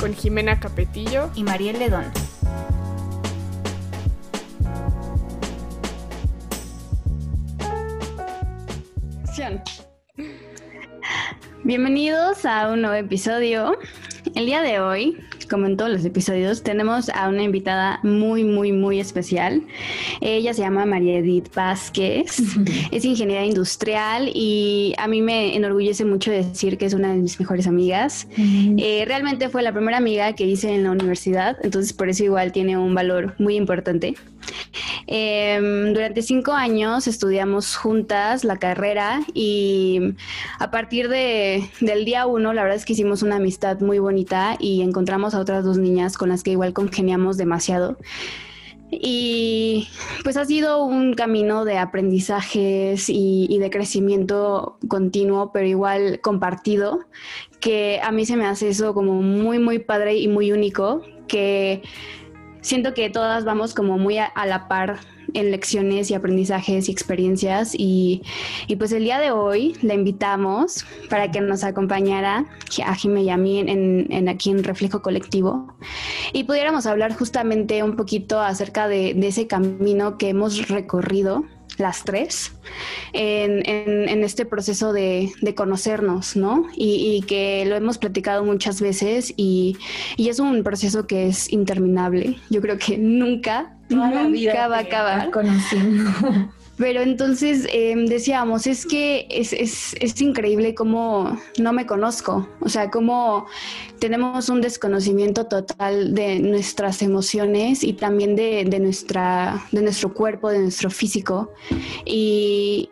con Jimena Capetillo y Mariel Ledón. Bienvenidos a un nuevo episodio. El día de hoy como en todos los episodios, tenemos a una invitada muy, muy, muy especial. Ella se llama María Edith Vázquez, es ingeniera industrial y a mí me enorgullece mucho decir que es una de mis mejores amigas. Eh, realmente fue la primera amiga que hice en la universidad, entonces por eso igual tiene un valor muy importante. Em, durante cinco años estudiamos juntas la carrera y a partir de, del día uno, la verdad es que hicimos una amistad muy bonita y encontramos a otras dos niñas con las que igual congeniamos demasiado. Y pues ha sido un camino de aprendizajes y, y, de crecimiento continuo, pero igual compartido, que a mí se me hace eso como muy, muy padre y muy único, que siento que todas vamos como muy a, la par en lecciones y aprendizajes y experiencias y, pues el día de hoy la invitamos para que nos acompañara a Jimé y a mí en, aquí en Reflejo Colectivo y pudiéramos hablar justamente un poquito acerca de ese camino que hemos recorrido las tres en, este proceso de, conocernos, ¿no? Y, que lo hemos platicado muchas veces y, es un proceso que es interminable. Yo creo que nunca, nunca va a acabar. Conociendo. Pero entonces em, decíamos, es que es, es, increíble cómo no me conozco, o sea, cómo tenemos un desconocimiento total de nuestras emociones y también de, nuestra, de nuestro cuerpo, de nuestro físico. Y,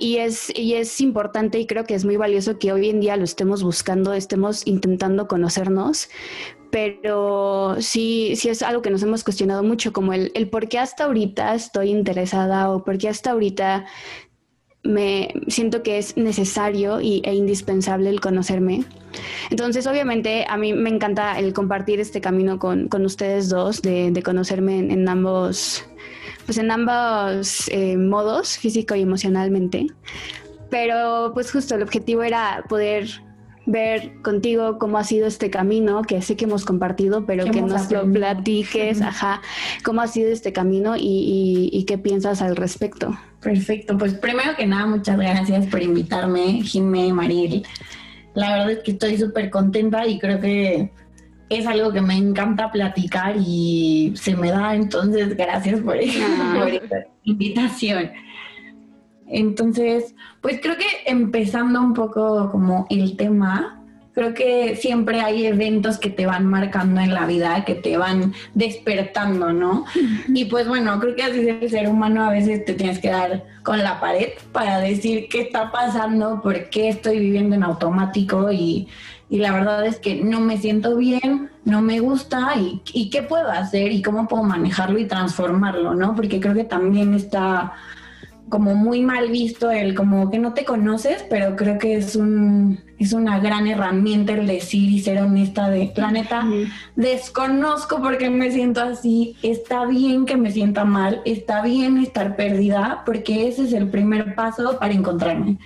y es, y es importante y creo que es muy valioso que hoy en día lo estemos buscando, estemos intentando conocernos, pero sí, sí es algo que nos hemos cuestionado mucho, como el, el por qué hasta ahorita estoy interesada o por qué hasta ahorita me siento que es necesario y, e indispensable el conocerme. Entonces, obviamente, a mí me encanta el compartir este camino con, con ustedes dos, de, de conocerme en, ambos, pues en ambos eh, modos, físico y emocionalmente. Pero, pues justo el objetivo era poder ver contigo cómo ha sido este camino, que sé que hemos compartido, pero que nos lo platiques, ajá, cómo ha sido este camino y, qué piensas al respecto. Perfecto, pues primero que nada, muchas gracias por invitarme, Jimé, Maril. La verdad es que estoy súper contenta y creo que es algo que me encanta platicar y se me da, entonces gracias por, ah. por esta invitación. Entonces, pues creo que empezando un poco como el tema, creo que siempre hay eventos que te van marcando en la vida, que te van despertando, ¿no? Y pues bueno, creo que así es el ser humano, a veces te tienes que dar con la pared para decir qué está pasando, por qué estoy viviendo en automático y, la verdad es que no me siento bien, no me gusta y, y qué puedo hacer y cómo puedo manejarlo y transformarlo, ¿no? Porque creo que también está como muy mal visto el como que no te conoces, pero creo que es un es una gran herramienta el decir y ser honesta de la neta desconozco porque me siento así, está bien que me sienta mal, está bien estar perdida porque ese es el primer paso para encontrarme.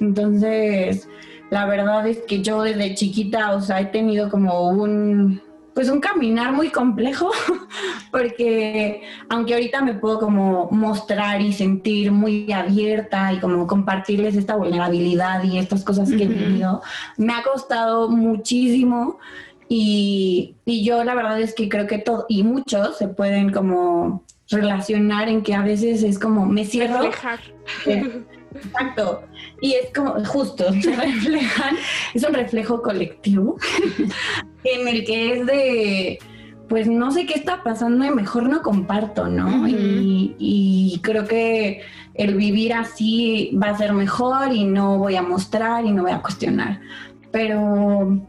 Entonces, la verdad es que yo desde chiquita, o sea, he tenido como un pues un caminar muy complejo, porque aunque ahorita me puedo como mostrar y sentir muy abierta y como compartirles esta vulnerabilidad y estas cosas que he vivido, me ha costado muchísimo y, y yo la verdad es que creo que todo, y muchos se pueden como relacionar en que a veces es como me cierro. Exacto. Y es como, justo, se reflejan, es un reflejo colectivo en el que es de, pues no sé qué está pasando y mejor no comparto, ¿no? y, y, creo que el vivir así va a ser mejor y no voy a mostrar y no voy a cuestionar. Pero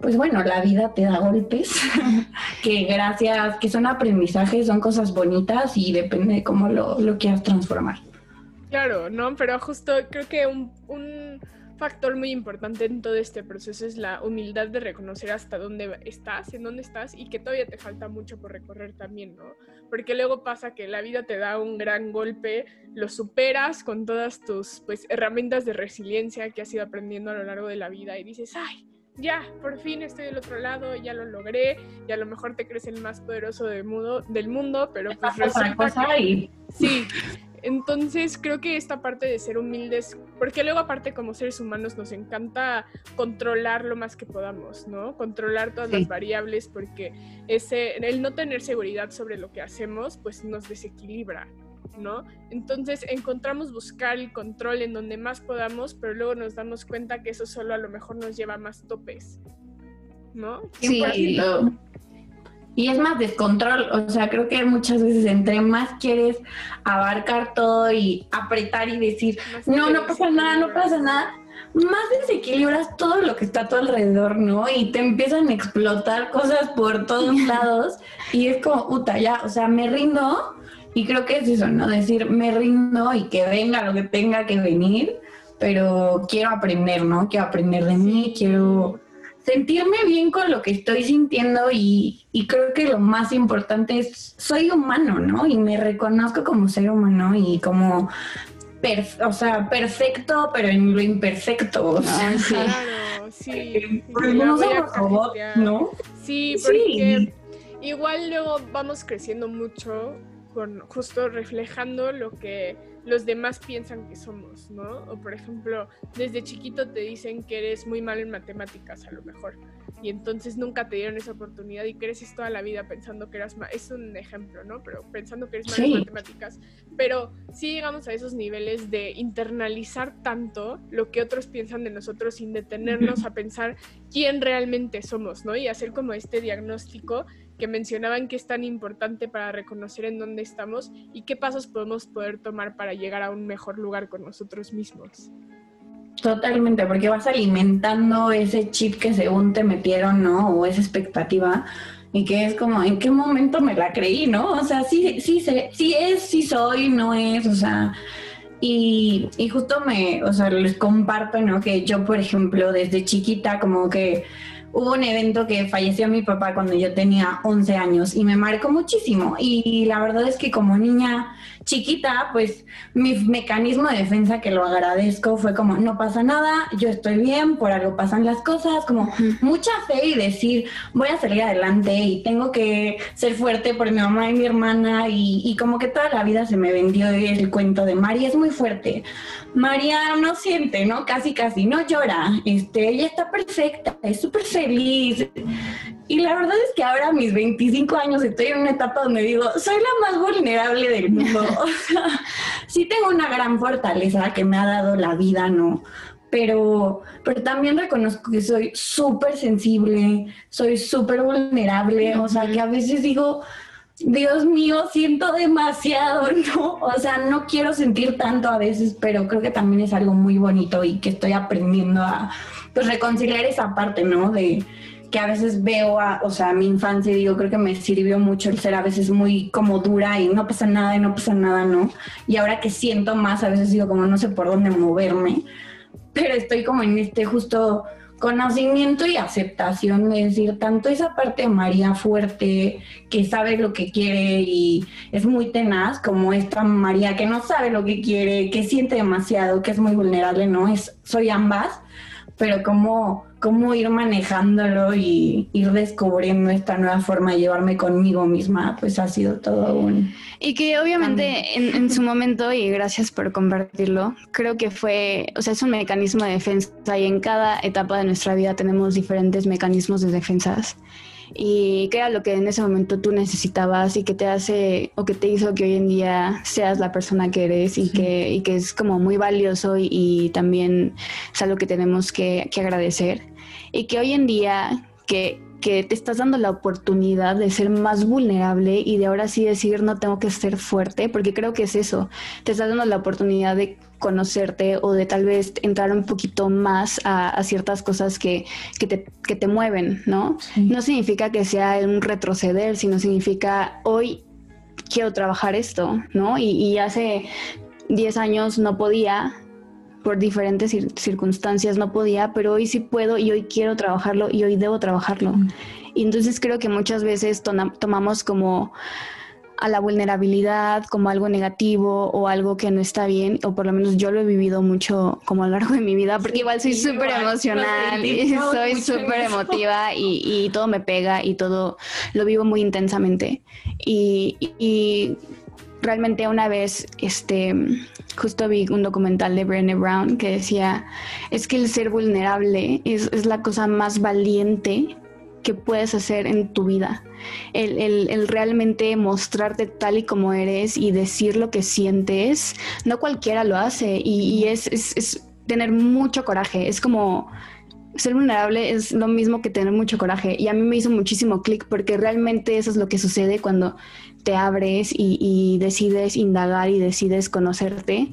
pues bueno, la vida te da golpes, que gracias, que son aprendizajes, son cosas bonitas y depende de cómo lo, lo quieras transformar. Claro, ¿no? Pero justo creo que un, un factor muy importante en todo este proceso es la humildad de reconocer hasta dónde estás, en dónde estás y que todavía te falta mucho por recorrer también, ¿no? Porque luego pasa que la vida te da un gran golpe, lo superas con todas tus pues herramientas de resiliencia que has ido aprendiendo a lo largo de la vida y dices, "Ay, ya, por fin estoy del otro lado, ya lo logré, y a lo mejor te crees el más poderoso del mundo, del mundo pero pues resulta que... Sí, entonces creo que esta parte de ser humildes, porque luego aparte como seres humanos nos encanta controlar lo más que podamos, ¿no? Controlar todas las variables porque ese, el no tener seguridad sobre lo que hacemos pues nos desequilibra, ¿no? Entonces encontramos buscar el control en donde más podamos, pero luego nos damos cuenta que eso solo a lo mejor nos lleva a más topes, ¿no? Sí, y es más descontrol, o sea, creo que muchas veces entre más quieres abarcar todo y apretar y decir, no, no pasa nada, no pasa nada, más desequilibras todo lo que está a tu alrededor, ¿no? Y te empiezan a explotar cosas por todos lados y es como, puta, ya, o sea, me rindo y creo que es eso, ¿no? Decir, me rindo y que venga lo que tenga que venir, pero quiero aprender, ¿no? Quiero aprender de mí, quiero sentirme bien con lo que estoy sintiendo y, creo que lo más importante es, soy humano, ¿no? Y me reconozco como ser humano y como, o sea, perfecto, pero en lo imperfecto. Ah, sí. Claro, sí. Porque no somos robots, ¿no? Sí, porque igual luego vamos creciendo mucho con justo reflejando lo que los demás piensan que somos, ¿no? O por ejemplo, desde chiquito te dicen que eres muy mal en matemáticas a lo mejor y entonces nunca te dieron esa oportunidad y creces toda la vida pensando que eras mal, es un ejemplo, ¿no? Pero pensando que eres mal en matemáticas, pero sí llegamos a esos niveles de internalizar tanto lo que otros piensan de nosotros sin detenernos a pensar quién realmente somos, ¿no? Y hacer como este diagnóstico que mencionaban que es tan importante para reconocer en dónde estamos y qué pasos podemos poder tomar para llegar a un mejor lugar con nosotros mismos. Totalmente, porque vas alimentando ese chip que según te metieron, ¿no? O esa expectativa y que es como, ¿en qué momento me la creí, no? O sea, sí, sí, sé, sí es, sí soy, no es, o sea, y, y justo me, o sea, les comparto, ¿no? Que yo, por ejemplo, desde chiquita como que hubo un evento que falleció mi papá cuando yo tenía 11 años y me marcó muchísimo. Y la verdad es que como niña chiquita, pues mi mecanismo de defensa, que lo agradezco, fue como, no pasa nada, yo estoy bien, por algo pasan las cosas, como mucha fe y decir, voy a salir adelante y tengo que ser fuerte por mi mamá y mi hermana y, como que toda la vida se me vendió el cuento de María es muy fuerte. María no siente, ¿no? Casi, casi, no llora. Este, ella está perfecta, es súper feliz. Y la verdad es que ahora a mis 25 años estoy en una etapa donde digo, soy la más vulnerable del mundo. O sea, sí tengo una gran fortaleza que me ha dado la vida, ¿no? Pero, pero también reconozco que soy súper sensible, soy súper vulnerable, o sea, que a veces digo, Dios mío, siento demasiado, ¿no? O sea, no quiero sentir tanto a veces, pero creo que también es algo muy bonito y que estoy aprendiendo a, pues, reconciliar esa parte, ¿no? De, que a veces veo a, o sea, mi infancia y digo, creo que me sirvió mucho el ser a veces muy como dura y no pasa nada y no pasa nada, ¿no? Y ahora que siento más, a veces digo como no sé por dónde moverme, pero estoy como en este justo conocimiento y aceptación, es decir, tanto esa parte de María fuerte, que sabe lo que quiere y es muy tenaz, como esta María que no sabe lo que quiere, que siente demasiado, que es muy vulnerable, ¿no? Es, soy ambas, pero como cómo ir manejándolo y ir descubriendo esta nueva forma de llevarme conmigo misma, pues ha sido todo un... Y que obviamente en, su momento, y gracias por compartirlo, creo que fue, o sea, es un mecanismo de defensa y en cada etapa de nuestra vida tenemos diferentes mecanismos de defensas. Y que era lo que en ese momento tú necesitabas y que te hace o que te hizo que hoy en día seas la persona que eres y, que, y que es como muy valioso y, también es algo que tenemos que, que agradecer. Y que hoy en día que que te estás dando la oportunidad de ser más vulnerable y de ahora sí decir no tengo que ser fuerte, porque creo que es eso, te estás dando la oportunidad de conocerte o de tal vez entrar un poquito más a, ciertas cosas que, que, te, que, te, mueven, ¿no? No significa que sea un retroceder, sino significa hoy quiero trabajar esto, ¿no? Y, y hace 10 años no podía, por diferentes circunstancias no podía, pero hoy sí puedo y hoy quiero trabajarlo y hoy debo trabajarlo. Y entonces creo que muchas veces tomamos como a la vulnerabilidad como algo negativo o algo que no está bien, o por lo menos yo lo he vivido mucho como a lo largo de mi vida, porque igual soy súper emocional y soy súper emotiva y, todo me pega y todo lo vivo muy intensamente. Y, y realmente una vez, este, justo vi un documental de Brené Brown que decía, es que el ser vulnerable es, la cosa más valiente que puedes hacer en tu vida. El, realmente mostrarte tal y como eres y decir lo que sientes, no cualquiera lo hace y, es, es, tener mucho coraje. Es como ser vulnerable es lo mismo que tener mucho coraje y a mí me hizo muchísimo clic porque realmente eso es lo que sucede cuando te abres y, decides indagar y decides conocerte,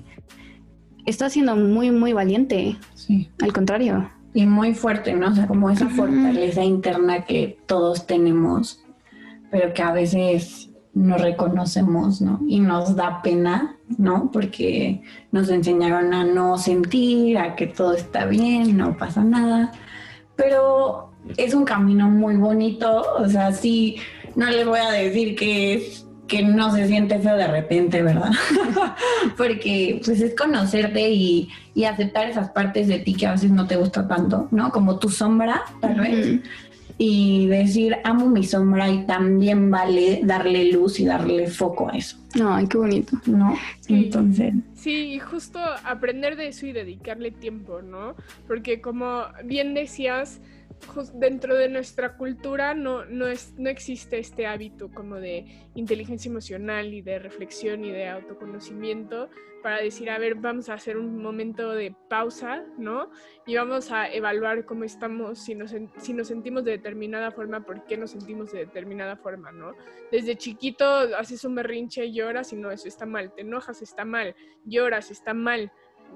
estás siendo muy, muy valiente. Sí. Al contrario. Y muy fuerte, ¿no? O sea, como esa fortaleza interna que todos tenemos, pero que a veces no reconocemos, ¿no? Y nos da pena, ¿no? Porque nos enseñaron a no sentir, a que todo está bien, no pasa nada. Pero es un camino muy bonito, o sea, sí, no les voy a decir que es que no se siente feo de repente, ¿verdad? Porque pues es conocerte y, aceptar esas partes de ti que a veces no te gusta tanto, ¿no? Como tu sombra, tal vez. Y decir, amo mi sombra y también vale darle luz y darle foco a eso. Ay, qué bonito. ¿No? Entonces. Sí, justo aprender de eso y dedicarle tiempo, ¿no? Porque como bien decías, dentro de nuestra cultura no, no, es, no existe este hábito como de inteligencia emocional y de reflexión y de autoconocimiento para decir, a ver, vamos a hacer un momento de pausa, ¿no? Y vamos a evaluar cómo estamos, si nos, si nos sentimos de determinada forma, por qué nos sentimos de determinada forma, ¿no? Desde chiquito haces un berrinche, lloras y no, eso está mal, te enojas, está mal, lloras, está mal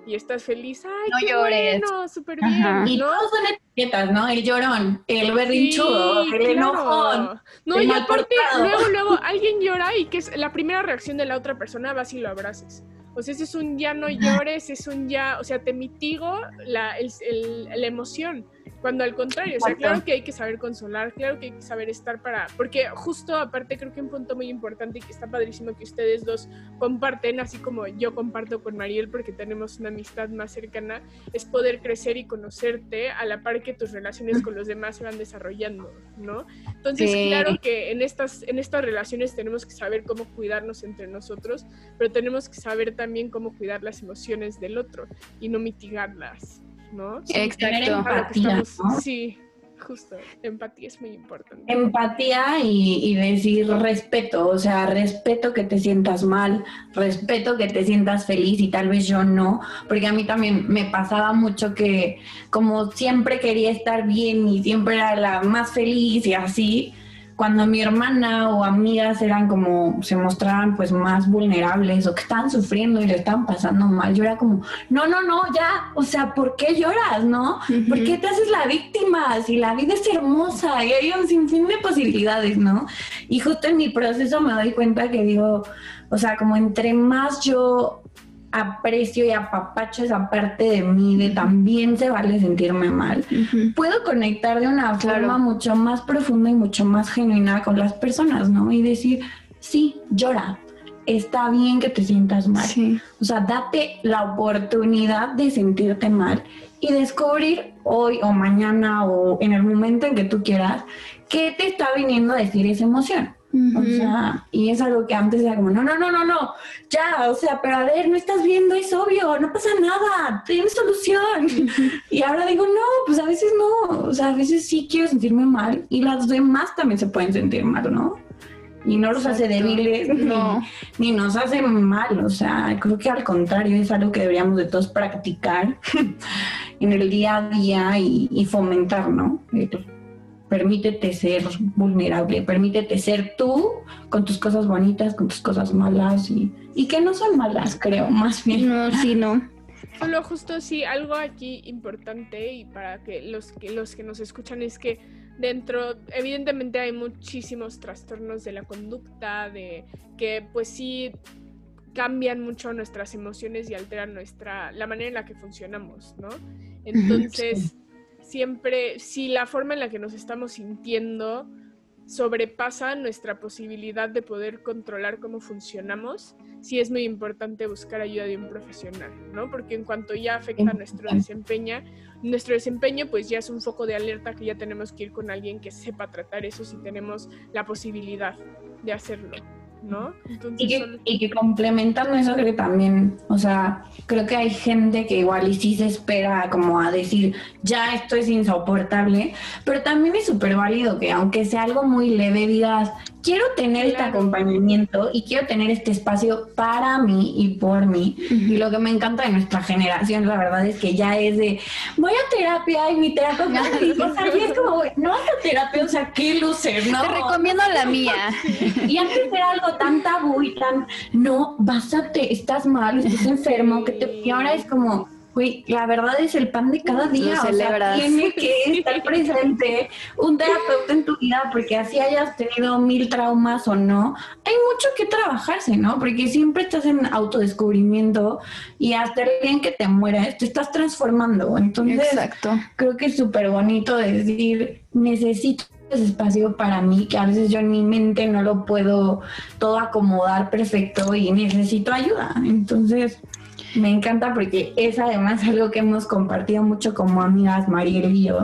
y estás feliz, ay, no qué llores. bueno, súper bien. Y todos son etiquetas, ¿no? El llorón, el berrinchudo, el enojón. No, y aparte, luego, luego alguien llora y que es la primera reacción de la otra persona, vas y lo abraces. O sea, ese es un ya no llores, es un ya, o sea, te mitigo la, el, la emoción. Cuando al contrario, o sea, claro que hay que saber consolar, claro que hay que saber estar para, porque justo aparte creo que un punto muy importante y que está padrísimo que ustedes dos comparten, así como yo comparto con Mariel porque tenemos una amistad más cercana, es poder crecer y conocerte a la par que tus relaciones con los demás se van desarrollando, ¿no? Entonces, claro que en estas, en estas relaciones tenemos que saber cómo cuidarnos entre nosotros, pero tenemos que saber también cómo cuidar las emociones del otro y no mitigarlas. ¿No? Exacto. Empatía, Sí, justo. Empatía es muy importante. Empatía y, decir respeto, o sea, respeto que te sientas mal, respeto que te sientas feliz y tal vez yo no, porque a mí también me pasaba mucho que como siempre quería estar bien y siempre era la más feliz y así, cuando mi hermana o amigas eran como, se mostraban pues más vulnerables o que estaban sufriendo y le estaban pasando mal, yo era como, no, no, no, ya, o sea, ¿por qué lloras, no? ¿Por qué te haces la víctima si la vida es hermosa y hay un sinfín de posibilidades, no? Y justo en mi proceso me doy cuenta que digo, o sea, como entre más yo aprecio y apapacho esa parte de mí, de también se vale sentirme mal, puedo conectar de una forma mucho más profunda y mucho más genuina con las personas, ¿no? Y decir, sí, llora, está bien que te sientas mal. O sea, date la oportunidad de sentirte mal y descubrir hoy o mañana o en el momento en que tú quieras qué te está viniendo a decir esa emoción. O sea, y es algo que antes era como, no, no, no, no, no, ya, o sea, pero a ver, no estás viendo, es obvio, no pasa nada, tienes solución. Y ahora digo, no, pues a veces no, o sea, a veces sí quiero sentirme mal y las demás también se pueden sentir mal, ¿no? Y no los hace débiles no. ni, nos hace mal, o sea, creo que al contrario es algo que deberíamos de todos practicar en el día a día y, y fomentar, ¿no? Permítete ser vulnerable, permítete ser tú con tus cosas bonitas, con tus cosas malas y, y que no son malas, creo, más bien. No, sí, no. Solo justo sí, algo aquí importante y para que los que los que nos escuchan es que dentro, evidentemente hay muchísimos trastornos de la conducta, de que pues sí cambian mucho nuestras emociones y alteran nuestra la manera en la que funcionamos, ¿no? Entonces, siempre si la forma en la que nos estamos sintiendo sobrepasa nuestra posibilidad de poder controlar cómo funcionamos, sí es muy importante buscar ayuda de un profesional, ¿no? Porque en cuanto ya afecta nuestro desempeño, nuestro desempeño pues ya es un foco de alerta que ya tenemos que ir con alguien que sepa tratar eso si tenemos la posibilidad de hacerlo. ¿No? y, que, y que complementando eso creo que también, o sea, creo que hay gente que igual y sí se espera como a decir, ya esto es insoportable, pero también es súper válido que aunque sea algo muy leve, digas, quiero tener este acompañamiento y quiero tener este espacio para mí y por mí. Y lo que me encanta de nuestra generación, la verdad es que ya es de, voy a terapia y mi o sea, y es como, no a terapia, o sea, qué lucer, ¿no? Te recomiendo la mía. Y antes era algo tan tabú y tan, no, vas a, te, estás mal, estás enfermo, que te, y ahora es como, Güey, la verdad es el pan de cada día. O sea, tiene que estar presente un terapeuta en tu vida, porque así hayas tenido mil traumas o no, hay mucho que trabajarse, ¿no? Porque siempre estás en autodescubrimiento y hasta el día en que te mueras, te estás transformando. Entonces, Exacto. creo que es súper bonito decir, necesito ese espacio para mí, que a veces yo en mi mente no lo puedo todo acomodar perfecto y necesito ayuda. Entonces, me encanta porque es además algo que hemos compartido mucho como amigas, Mariel y yo.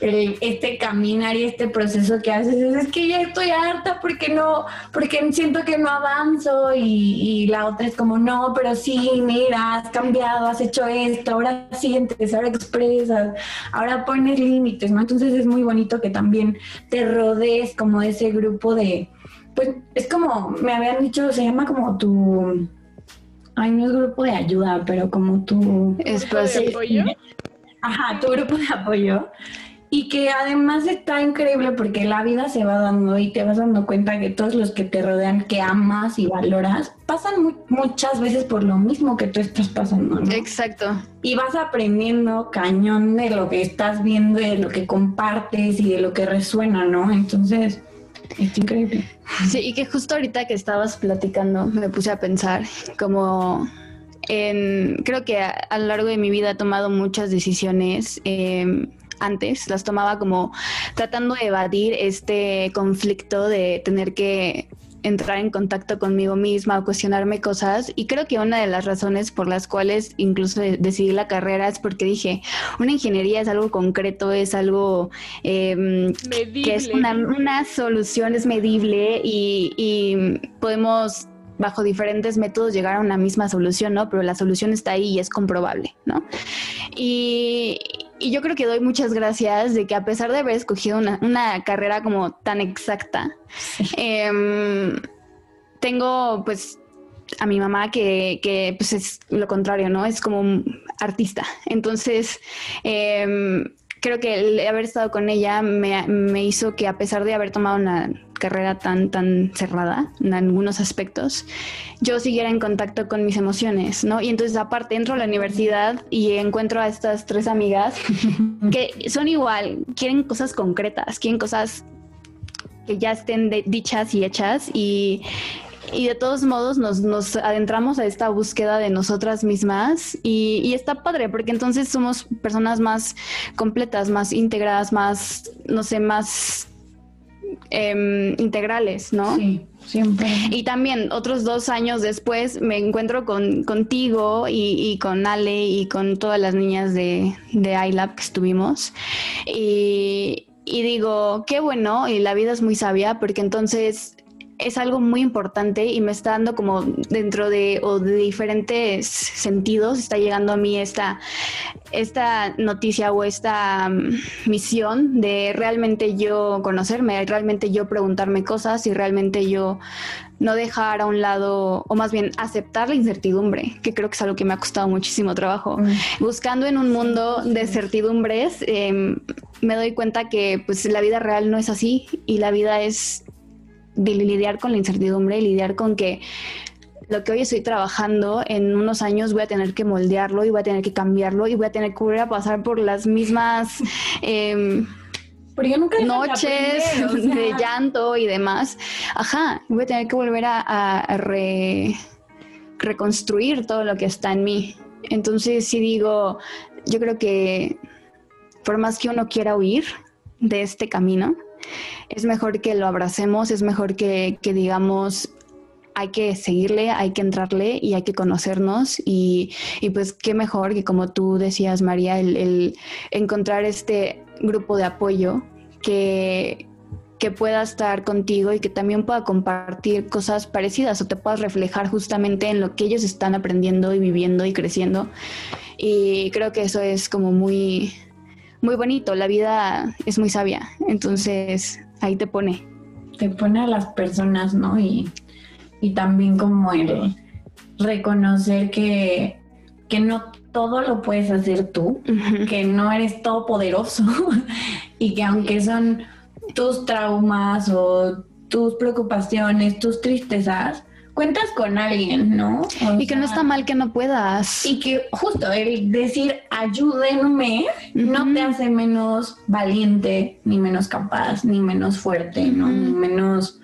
este caminar y este proceso que haces es, que ya estoy harta porque no, porque siento que no avanzo y, la otra es como, no, pero sí, mira, has cambiado, has hecho esto, ahora sientes, ahora expresas, ahora pones límites, ¿no? Entonces es muy bonito que también te rodees como de ese grupo de, pues es como, me habían dicho, se llama como tu Ay, no es grupo de ayuda, pero como tu... ¿Espacio de apoyo? Ajá, tu grupo de apoyo. Y que además está increíble porque la vida se va dando y te vas dando cuenta que todos los que te rodean, que amas y valoras, pasan muchas veces por lo mismo que tú estás pasando. ¿no? Exacto. Y vas aprendiendo cañón de lo que estás viendo, de lo que compartes y de lo que resuena, ¿no? Entonces, es increíble. Sí, y que justo ahorita que estabas platicando me puse a pensar como en, creo que a, lo largo de mi vida he tomado muchas decisiones. Em, antes las tomaba como tratando de evadir este conflicto de tener que entrar en contacto conmigo misma o cuestionarme cosas. Y creo que una de las razones por las cuales incluso decidí la carrera es porque dije, una ingeniería es algo concreto, es algo em, que es una, solución, es medible y, y podemos bajo diferentes métodos llegar a una misma solución, ¿no? Pero la solución está ahí y es comprobable, ¿no? Y, y yo creo que doy muchas gracias de que a pesar de haber escogido una, una carrera como tan exacta, em, tengo pues a mi mamá que, que, pues es lo contrario, ¿no? Es como un artista. Entonces, eh, creo que el haber estado con ella me, hizo que a pesar de haber tomado una carrera tan, tan cerrada en algunos aspectos, yo siguiera en contacto con mis emociones, ¿no? Y entonces aparte entro a la universidad y encuentro a estas tres amigas que son igual, quieren cosas concretas, quieren cosas que ya estén dichas y hechas y y de todos modos nos, nos, adentramos a esta búsqueda de nosotras mismas y, está padre porque entonces somos personas más completas, más íntegras, más, no sé, más em, integrales, ¿no? Sí. Siempre. Y también otros dos años después me encuentro con, contigo y, con Ale y con todas las niñas de, de iLab que estuvimos. Y, y digo, qué bueno, y la vida es muy sabia, porque entonces es algo muy importante y me está dando como dentro de, o de diferentes sentidos, está llegando a mí esta, esta noticia o esta mm, misión de realmente yo conocerme, realmente yo preguntarme cosas y realmente yo no dejar a un lado, o más bien aceptar la incertidumbre, que creo que es algo que me ha costado muchísimo trabajo. Mm. Buscando en un mundo de certidumbres, em, me doy cuenta que pues la vida real no es así y la vida es de lidiar con la incertidumbre y lidiar con que lo que hoy estoy trabajando, en unos años voy a tener que moldearlo y voy a tener que cambiarlo y voy a tener que volver a pasar por las mismas eh, noches de, llanto y demás. Ajá, voy a tener que volver a, reconstruir todo lo que está en mí. Entonces, si digo, yo creo que por más que uno quiera huir de este camino, es mejor que lo abracemos, es mejor que, que digamos, hay que seguirle, hay que entrarle y hay que conocernos y, y pues qué mejor que como tú decías María, el, el, encontrar este grupo de apoyo que, que pueda estar contigo y que también pueda compartir cosas parecidas o te puedas reflejar justamente en lo que ellos están aprendiendo y viviendo y creciendo. Y creo que eso es como muy, muy bonito. La vida es muy sabia. Entonces ahí te pone. Te pone a las personas, ¿no? Y y también como el reconocer que, que no todo lo puedes hacer tú, que no eres todopoderoso y que aunque son tus traumas o tus preocupaciones, tus tristezas, cuentas con alguien, ¿no? y que no está mal que no puedas. Y que justo el decir ayúdenme no te hace menos valiente, ni menos capaz, ni menos fuerte, ¿no? Ni menos,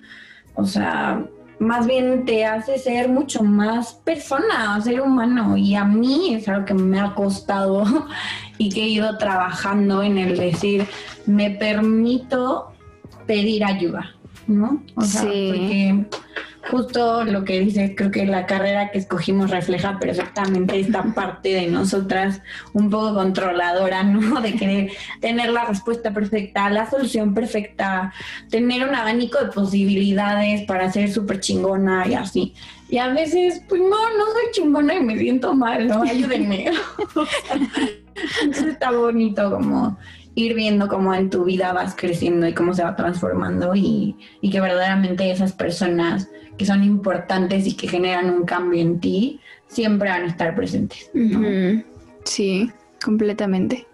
o sea, más bien te hace ser mucho más persona, ser humano. Y a mí es algo que me ha costado y que he ido trabajando en el decir, me permito pedir ayuda, ¿no? O sea, porque justo lo que dices, creo que la carrera que escogimos refleja perfectamente esta parte de nosotras un poco controladora, ¿no? De querer tener la respuesta perfecta, la solución perfecta, tener un abanico de posibilidades para ser súper chingona y así. Y a veces, pues no, no soy chingona y me siento mal, ¿no? Ayúdenme. Entonces está bonito como ir viendo cómo en tu vida vas creciendo y cómo se va transformando y, y que verdaderamente esas personas que son importantes y que generan un cambio en ti, siempre van a estar presentes. Sí, completamente.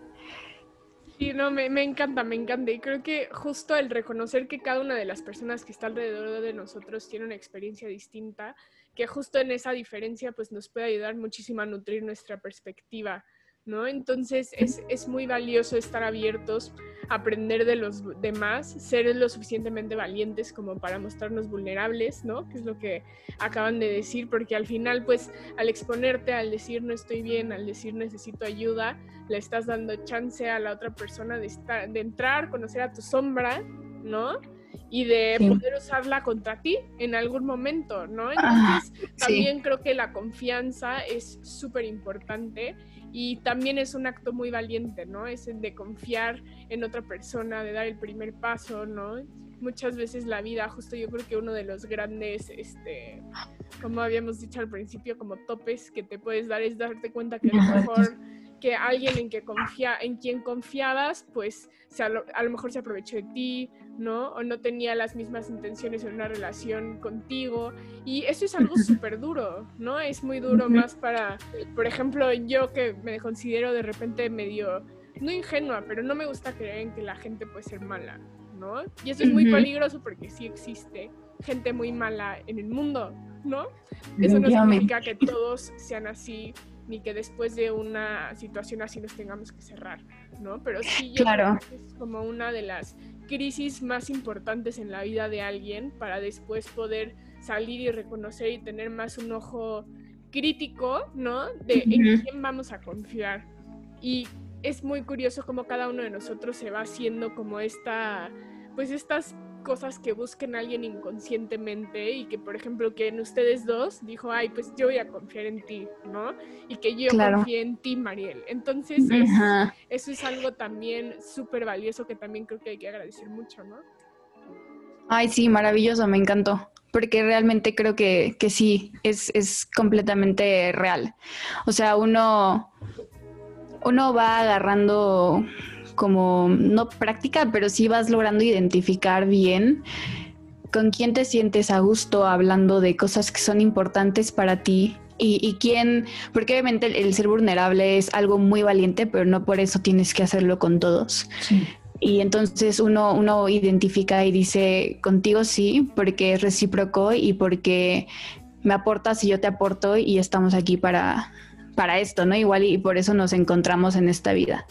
Sí, no, me, me, encanta, me encanta. Y creo que justo el reconocer que cada una de las personas que está alrededor de nosotros tiene una experiencia distinta, que justo en esa diferencia pues nos puede ayudar muchísimo a nutrir nuestra perspectiva ¿no? Entonces es, muy valioso estar abiertos, aprender de los demás, ser lo suficientemente valientes como para mostrarnos vulnerables, ¿no? Que es lo que acaban de decir, porque al final, pues, al exponerte, al decir no estoy bien, al decir necesito ayuda, le estás dando chance a la otra persona de, estar, de entrar, conocer a tu sombra, ¿no? y de poder usarla contra ti en algún momento, ¿no? Entonces, también creo que la confianza es súper importante y también es un acto muy valiente, ¿no? Es el de confiar en otra persona, de dar el primer paso, ¿no? Muchas veces la vida, justo yo creo que uno de los grandes, este, como habíamos dicho al principio, como topes que te puedes dar es darte cuenta que a lo mejor que alguien en, que confía, en quien confiabas, pues a, lo, mejor se aprovechó de ti, ¿no? O no tenía las mismas intenciones en una relación contigo. Y eso es algo súper duro, ¿no? Es muy duro más para, por ejemplo, yo que me considero de repente medio, no ingenua, pero no me gusta creer en que la gente puede ser mala, ¿no? Y eso es muy peligroso porque sí existe gente muy mala en el mundo, ¿no? Eso no significa que todos sean así ni que después de una situación así nos tengamos que cerrar, ¿no? Pero sí, yo creo que es como una de las crisis más importantes en la vida de alguien para después poder salir y reconocer y tener más un ojo crítico, ¿no? De en quién vamos a confiar. Y es muy curioso cómo cada uno de nosotros se va haciendo como esta, pues estas cosas que busquen a alguien inconscientemente y que, por ejemplo, que en ustedes dos dijo, ay, pues yo voy a confiar en ti, ¿no? Y que yo confíe en ti, Mariel. Entonces, eso es algo también súper valioso que también creo que hay que agradecer mucho, ¿no? Ay, sí, maravilloso, me encantó porque realmente creo que, que sí, es, es, completamente real. O sea, uno, uno va agarrando como, no práctica, pero sí vas logrando identificar bien con quién te sientes a gusto hablando de cosas que son importantes para ti y, quién, porque obviamente el, ser vulnerable es algo muy valiente, pero no por eso tienes que hacerlo con todos. y entonces uno, uno identifica y dice, contigo sí, porque es recíproco y porque me aportas y yo te aporto y estamos aquí para, para esto, ¿no? Igual y por eso nos encontramos en esta vida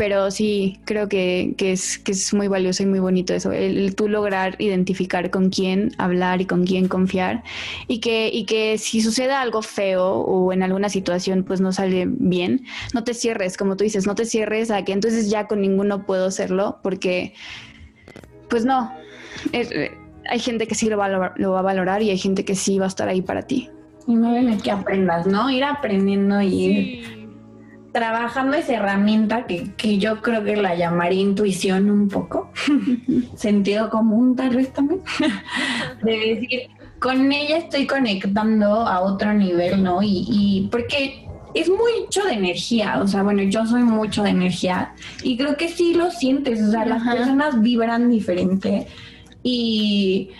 pero sí creo que, es, que es muy valioso y muy bonito eso, el, tú lograr identificar con quién hablar y con quién confiar y que, y que si sucede algo feo o en alguna situación pues no sale bien, no te cierres, como tú dices, no te cierres a que entonces ya con ninguno puedo hacerlo porque pues no, hay gente que sí lo va, a, lo va a valorar y hay gente que sí va a estar ahí para ti. Y no viene que aprendas, ¿no? Ir aprendiendo y ir trabajando esa herramienta que, que, yo creo que la llamaría intuición un poco, sentido común tal vez también, de decir, con ella estoy conectando a otro nivel, ¿no? Y, y porque es mucho de energía, o sea, bueno, yo soy mucho de energía y creo que sí lo sientes, o sea, las personas vibran diferente y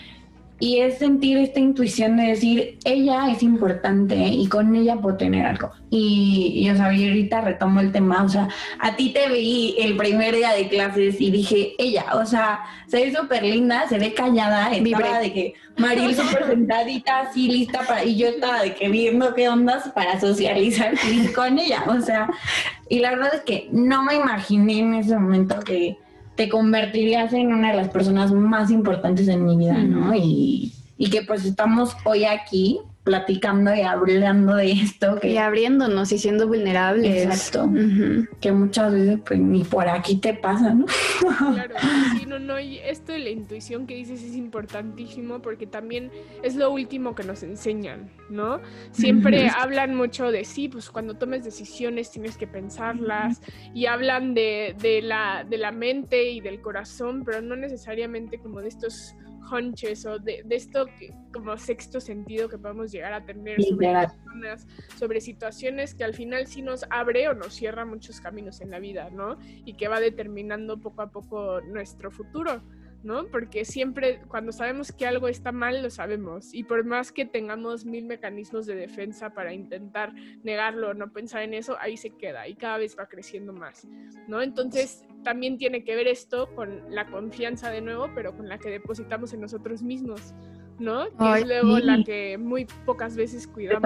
y es sentir esta intuición de decir, ella es importante y con ella puedo tener algo. Y, yo sabía, ahorita retomo el tema, o sea, a ti te vi el primer día de clases y dije, ella, o sea, se ve súper linda, se ve callada, estaba de que Maril súper sentadita, así lista para, y yo estaba de que viendo qué ondas para socializar con ella, o sea, y la verdad es que no me imaginé en ese momento que te convertirías en una de las personas más importantes en mi vida, ¿no? Y, y que pues estamos hoy aquí platicando y hablando de esto. Que, y abriéndonos y siendo vulnerables. Exacto. Que muchas veces pues ni por aquí te pasa, ¿no? claro, sí, no, no, y esto de la intuición que dices es importantísimo porque también es lo último que nos enseñan, ¿no? Siempre hablan mucho de sí, pues cuando tomes decisiones tienes que pensarlas y hablan de, de, la, de la mente y del corazón, pero no necesariamente como de estos hunches o de, esto que, como sexto sentido que podemos llegar a tener sobre personas, sobre situaciones que al final sí nos abre o nos cierra muchos caminos en la vida, ¿no? Y que va determinando poco a poco nuestro futuro. ¿No? Porque siempre cuando sabemos que algo está mal, lo sabemos. Y por más que tengamos mil mecanismos de defensa para intentar negarlo o no pensar en eso, ahí se queda y cada vez va creciendo más, ¿no? Entonces también tiene que ver esto con la confianza de nuevo, pero con la que depositamos en nosotros mismos, ¿no? Que es luego la que muy pocas veces cuidamos.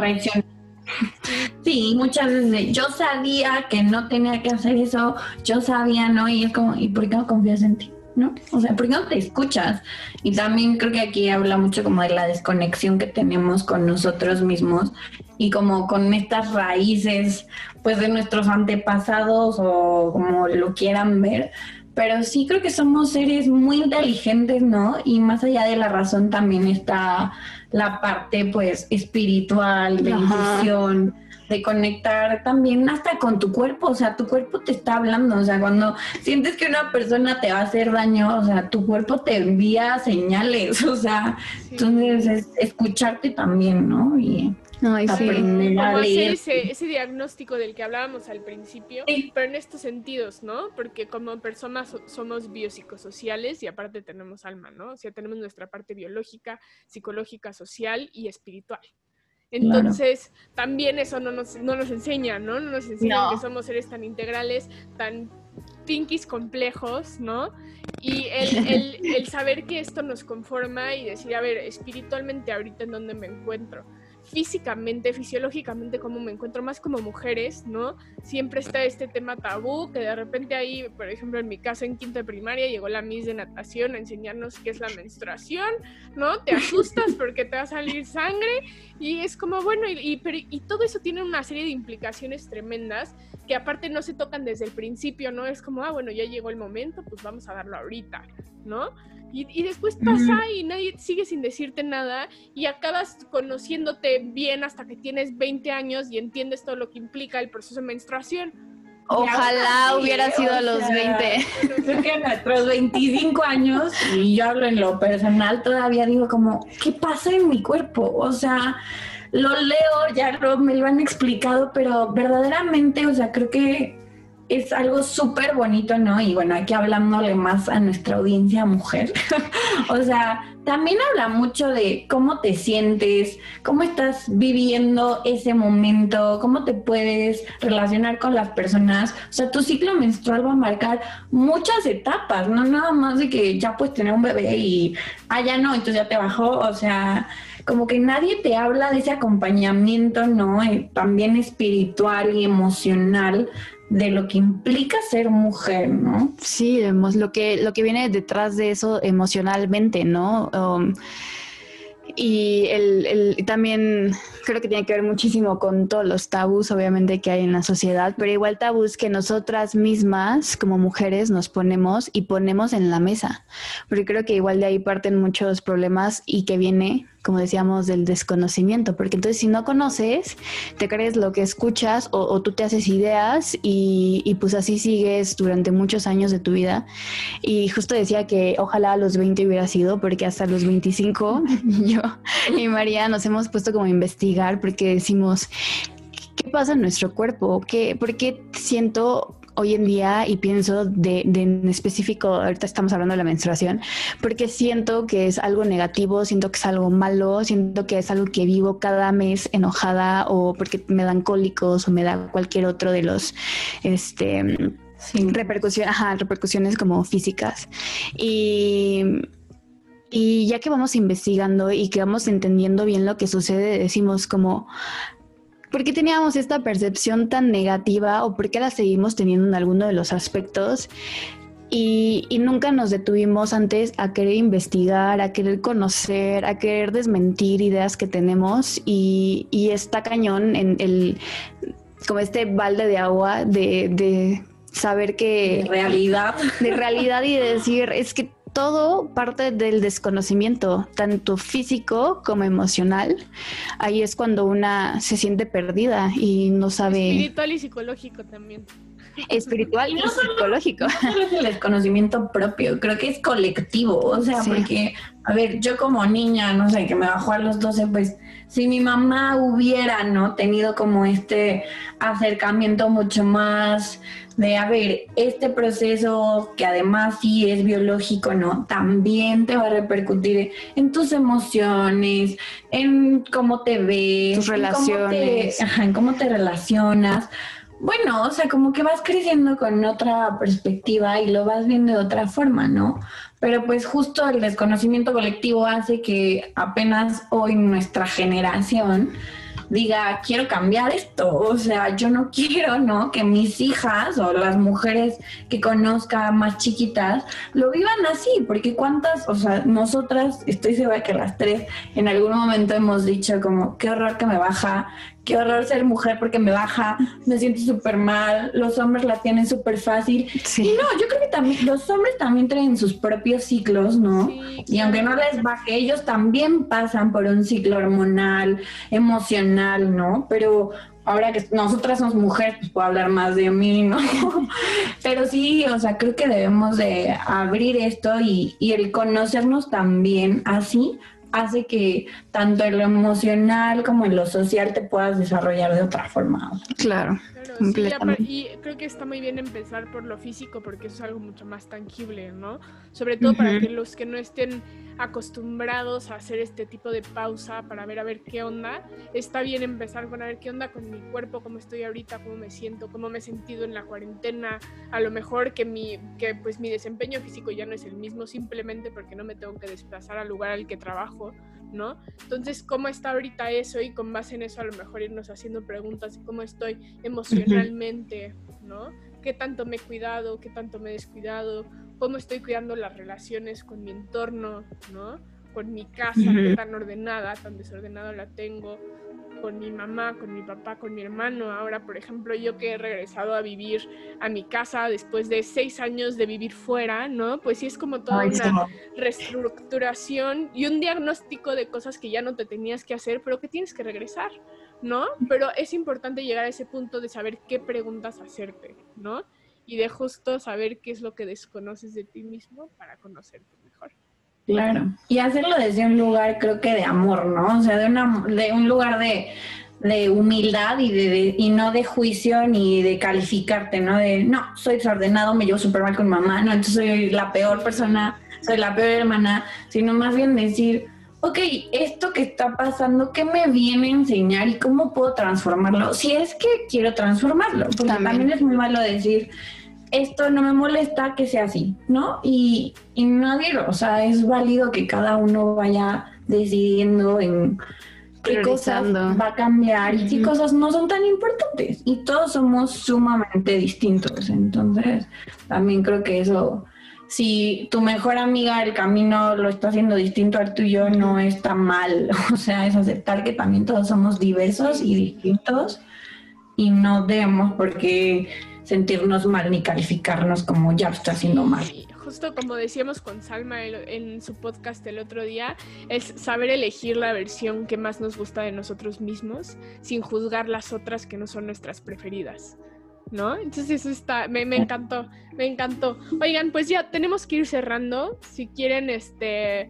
Sí, muchas veces yo sabía que no tenía que hacer eso, yo sabía, ¿no? Y es como, ¿y por qué no confías en ti? ¿No? O sea, ¿por qué no te escuchas? Y también creo que aquí habla mucho como de la desconexión que tenemos con nosotros mismos y como con estas raíces, pues de nuestros antepasados o como lo quieran ver. Pero sí creo que somos seres muy inteligentes, ¿no? Y más allá de la razón también está la parte, pues, espiritual, de intuición de conectar también hasta con tu cuerpo, o sea, tu cuerpo te está hablando, o sea, cuando sientes que una persona te va a hacer daño, o sea, tu cuerpo te envía señales, o sea, entonces es escucharte también, ¿no? Y aprender a leer. Hacer ese, diagnóstico del que hablábamos al principio, pero en estos sentidos, ¿no? Porque como personas somos biopsicosociales y aparte tenemos alma, ¿no? O sea, tenemos nuestra parte biológica, psicológica, social y espiritual. Entonces, también eso no nos, no nos enseña, ¿no? No nos enseña que somos seres tan integrales, tan pinkies complejos, ¿no? Y el, el, el, saber que esto nos conforma y decir, a ver, espiritualmente ahorita en dónde me encuentro físicamente, fisiológicamente, como me encuentro más como mujeres, ¿no? Siempre está este tema tabú, que de repente ahí, por ejemplo, en mi caso en quinta primaria llegó la Miss de natación a enseñarnos qué es la menstruación, ¿no? Te asustas porque te va a salir sangre y es como, bueno, y, y todo eso tiene una serie de implicaciones tremendas que aparte no se tocan desde el principio, ¿no? Es como, ah, bueno, ya llegó el momento, pues vamos a darlo ahorita, ¿no? Y, después pasa y nadie sigue sin decirte nada y acabas conociéndote bien hasta que tienes 20 años y entiendes todo lo que implica el proceso de menstruación. Ojalá hubiera sido a los 20. Creo que a nuestros 25 años, y yo hablo en lo personal, todavía digo como, ¿qué pasa en mi cuerpo? O sea, lo leo, ya lo, me lo han explicado, pero verdaderamente, o sea, creo que es algo súper bonito, ¿no? Y bueno, aquí hablándole más a nuestra audiencia mujer, o sea, también habla mucho de cómo te sientes, cómo estás viviendo ese momento, cómo te puedes relacionar con las personas. O sea, tu ciclo menstrual va a marcar muchas etapas, no nada más de que ya puedes tener un bebé y, ah, ya no, entonces ya te bajó, o sea como que nadie te habla de ese acompañamiento, ¿no? Eh, también espiritual y emocional de lo que implica ser mujer, ¿no? Sí, lo que, lo que viene detrás de eso emocionalmente, ¿no? Um, y el, el, también creo que tiene que ver muchísimo con todos los tabús, obviamente, que hay en la sociedad, pero igual tabús que nosotras mismas, como mujeres, nos ponemos y ponemos en la mesa. Porque creo que igual de ahí parten muchos problemas y que viene como decíamos, del desconocimiento, porque entonces si no conoces, te crees lo que escuchas o, tú te haces ideas y, pues así sigues durante muchos años de tu vida. Y justo decía que ojalá a los 20 hubiera sido, porque hasta los 25 yo y María nos hemos puesto como a investigar porque decimos, ¿qué pasa en nuestro cuerpo? ¿Qué, ¿Por qué siento hoy en día y pienso de, en específico, ahorita estamos hablando de la menstruación, porque siento que es algo negativo, siento que es algo malo, siento que es algo que vivo cada mes enojada o porque me dan cólicos o me da cualquier otro de los, este, repercusiones, ajá, repercusiones como físicas. Y y ya que vamos investigando y que vamos entendiendo bien lo que sucede, decimos como, ¿por qué teníamos esta percepción tan negativa o por qué la seguimos teniendo en alguno de los aspectos? Y, nunca nos detuvimos antes a querer investigar, a querer conocer, a querer desmentir ideas que tenemos y, está cañón en el como este balde de agua de, de saber que de realidad de realidad y de decir es que todo parte del desconocimiento, tanto físico como emocional. Ahí es cuando una se siente perdida y no sabe. Espiritual y psicológico también. Espiritual y, psicológico. No es el desconocimiento propio, creo que es colectivo. O sea, porque, a ver, yo como niña, no sé, que me bajó a los 12, pues si mi mamá hubiera, ¿no? Tenido como este acercamiento mucho más de, a ver, este proceso que además sí es biológico, ¿no? También te va a repercutir en tus emociones, en cómo te ves, tus relaciones, en cómo te, en cómo te relacionas. Bueno, o sea, como que vas creciendo con otra perspectiva y lo vas viendo de otra forma, ¿no? Pero pues justo el desconocimiento colectivo hace que apenas hoy nuestra generación diga, quiero cambiar esto, o sea, yo no quiero, ¿no? Que mis hijas o las mujeres que conozca más chiquitas lo vivan así, porque cuántas, o sea, nosotras, estoy segura que las tres en algún momento hemos dicho como, qué horror que me baja, qué horror ser mujer porque me baja, me siento súper mal, los hombres la tienen súper fácil. Y no, yo también los hombres también traen sus propios ciclos, ¿no? Y aunque no les baje, ellos también pasan por un ciclo hormonal, emocional, ¿no? Pero ahora que nosotras somos mujeres, pues puedo hablar más de mí, ¿no? Pero sí, o sea, creo que debemos de abrir esto y, y el conocernos también así hace que tanto en lo emocional como en lo social te puedas desarrollar de otra forma. Claro. Y creo que está muy bien empezar por lo físico porque eso es algo mucho más tangible, ¿no? Sobre todo para que los que no estén acostumbrados a hacer este tipo de pausa para ver a ver qué onda, está bien empezar con a ver qué onda con mi cuerpo, cómo estoy ahorita, cómo me siento, cómo me he sentido en la cuarentena, a lo mejor que mi que pues mi desempeño físico ya no es el mismo simplemente porque no me tengo que desplazar al lugar al que trabajo, ¿no? Entonces, ¿cómo está ahorita eso? Y con base en eso a lo mejor irnos haciendo preguntas de cómo estoy emocionalmente, ¿no? ¿Qué tanto me he cuidado? ¿Qué tanto me he descuidado? cómo estoy cuidando las relaciones con mi entorno, ¿no? Con mi casa, qué tan ordenada, tan desordenada la tengo, con mi mamá, con mi papá, con mi hermano. Ahora, por ejemplo, yo que he regresado a vivir a mi casa después de seis años de vivir fuera, ¿no? Pues sí es como toda una reestructuración y un diagnóstico de cosas que ya no te tenías que hacer, pero que tienes que regresar, ¿no? Pero es importante llegar a ese punto de saber qué preguntas hacerte, ¿no? y de justo saber qué es lo que desconoces de ti mismo para conocerte. Claro, y hacerlo desde un lugar creo que de amor, ¿no? O sea, de, una, de un lugar de, de humildad y, de, y no de juicio ni de calificarte, ¿no? De, no, soy desordenado, me llevo súper mal con mamá, no, entonces soy la peor persona, soy la peor hermana, sino más bien decir, ok, esto que está pasando, ¿qué me viene a enseñar y cómo puedo transformarlo? Si es que quiero transformarlo, porque también, es muy malo decir, esto no me molesta que sea así, ¿no? Y, y nadie, o sea, es válido que cada uno vaya decidiendo en qué cosas va a cambiar y qué cosas no son tan importantes. Y todos somos sumamente distintos. Entonces, también creo que eso, si tu mejor amiga el camino lo está haciendo distinto al tuyo, no está mal. O sea, es aceptar que también todos somos diversos y distintos y no debemos por qué sentirnos mal ni calificarnos como ya está haciendo mal justo como decíamos con Salma en su podcast el otro día, es saber elegir la versión que más nos gusta de nosotros mismos sin juzgar las otras que no son nuestras preferidas. ¿No? Entonces eso está, me, encantó, me encantó. Oigan, pues ya tenemos que ir cerrando. Si quieren, este,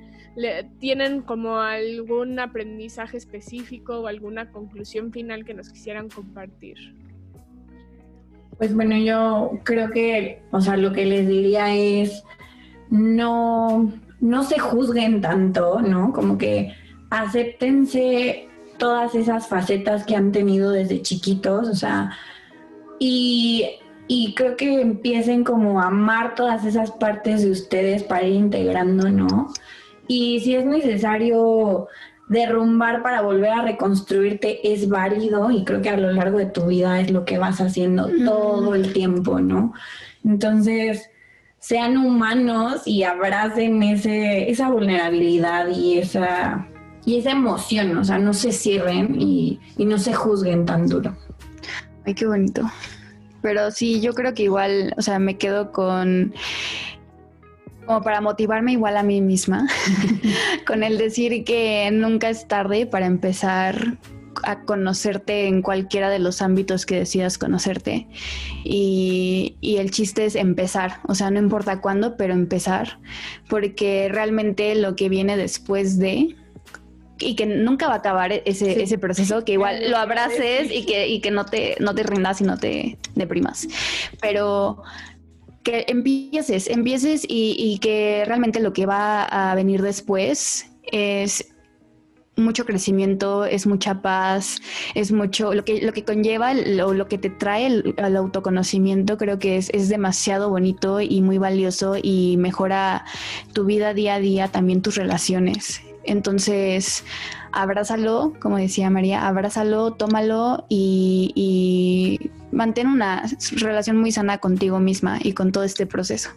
tienen como algún aprendizaje específico o alguna conclusión final que nos quisieran compartir. Pues bueno, yo creo que, o sea, lo que les diría es no, no se juzguen tanto, ¿no? Como que acéptense todas esas facetas que han tenido desde chiquitos, o sea, y, y creo que empiecen como a amar todas esas partes de ustedes para ir integrando, ¿no? Y si es necesario derrumbar para volver a reconstruirte es válido y creo que a lo largo de tu vida es lo que vas haciendo todo el tiempo, ¿no? Entonces, sean humanos y abracen ese, esa vulnerabilidad y esa, y esa emoción, o sea, no se cierren y, y no se juzguen tan duro. Ay, qué bonito. Pero sí, yo creo que igual, o sea, me quedo con como para motivarme igual a mí misma, con el decir que nunca es tarde para empezar a conocerte en cualquiera de los ámbitos que decidas conocerte. Y, y, el chiste es empezar, o sea, no importa cuándo, pero empezar, porque realmente lo que viene después de... Y que nunca va a acabar ese, ese proceso, que igual lo abraces y que, y que no, te, no te rindas y no te deprimas. Pero que empieces, empieces y, que realmente lo que va a venir después es mucho crecimiento, es mucha paz, es mucho, lo que, lo que conlleva o lo, que te trae el, autoconocimiento, creo que es, es, demasiado bonito y muy valioso y mejora tu vida día a día, también tus relaciones. Entonces, abrázalo, como decía María, abrázalo, tómalo y, mantén una relación muy sana contigo misma y con todo este proceso.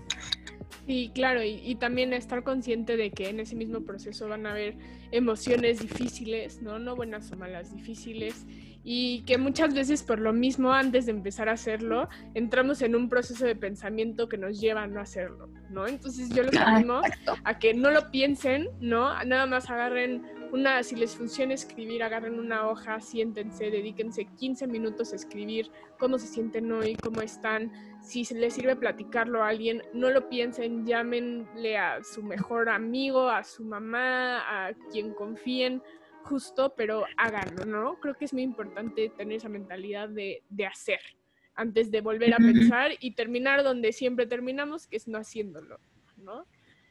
Sí, claro, y, también estar consciente de que en ese mismo proceso van a haber emociones difíciles, ¿no? No buenas o malas, difíciles, y que muchas veces por lo mismo, antes de empezar a hacerlo, entramos en un proceso de pensamiento que nos lleva a no hacerlo, ¿no? Entonces yo los ah, animo a que no lo piensen, ¿no? Nada más agarren una, si les funciona escribir, agarren una hoja, siéntense, dedíquense 15 minutos a escribir cómo se sienten hoy, cómo están. Si les sirve platicarlo a alguien, no lo piensen, llámenle a su mejor amigo, a su mamá, a quien confíen, justo, pero háganlo, ¿no? Creo que es muy importante tener esa mentalidad de, de hacer antes de volver a pensar y terminar donde siempre terminamos, que es no haciéndolo, ¿no?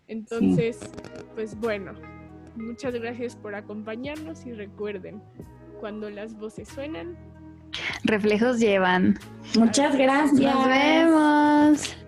Entonces, pues bueno, Muchas gracias por acompañarnos y recuerden, cuando las voces suenan, reflejos llevan. Muchas gracias. Nos vemos.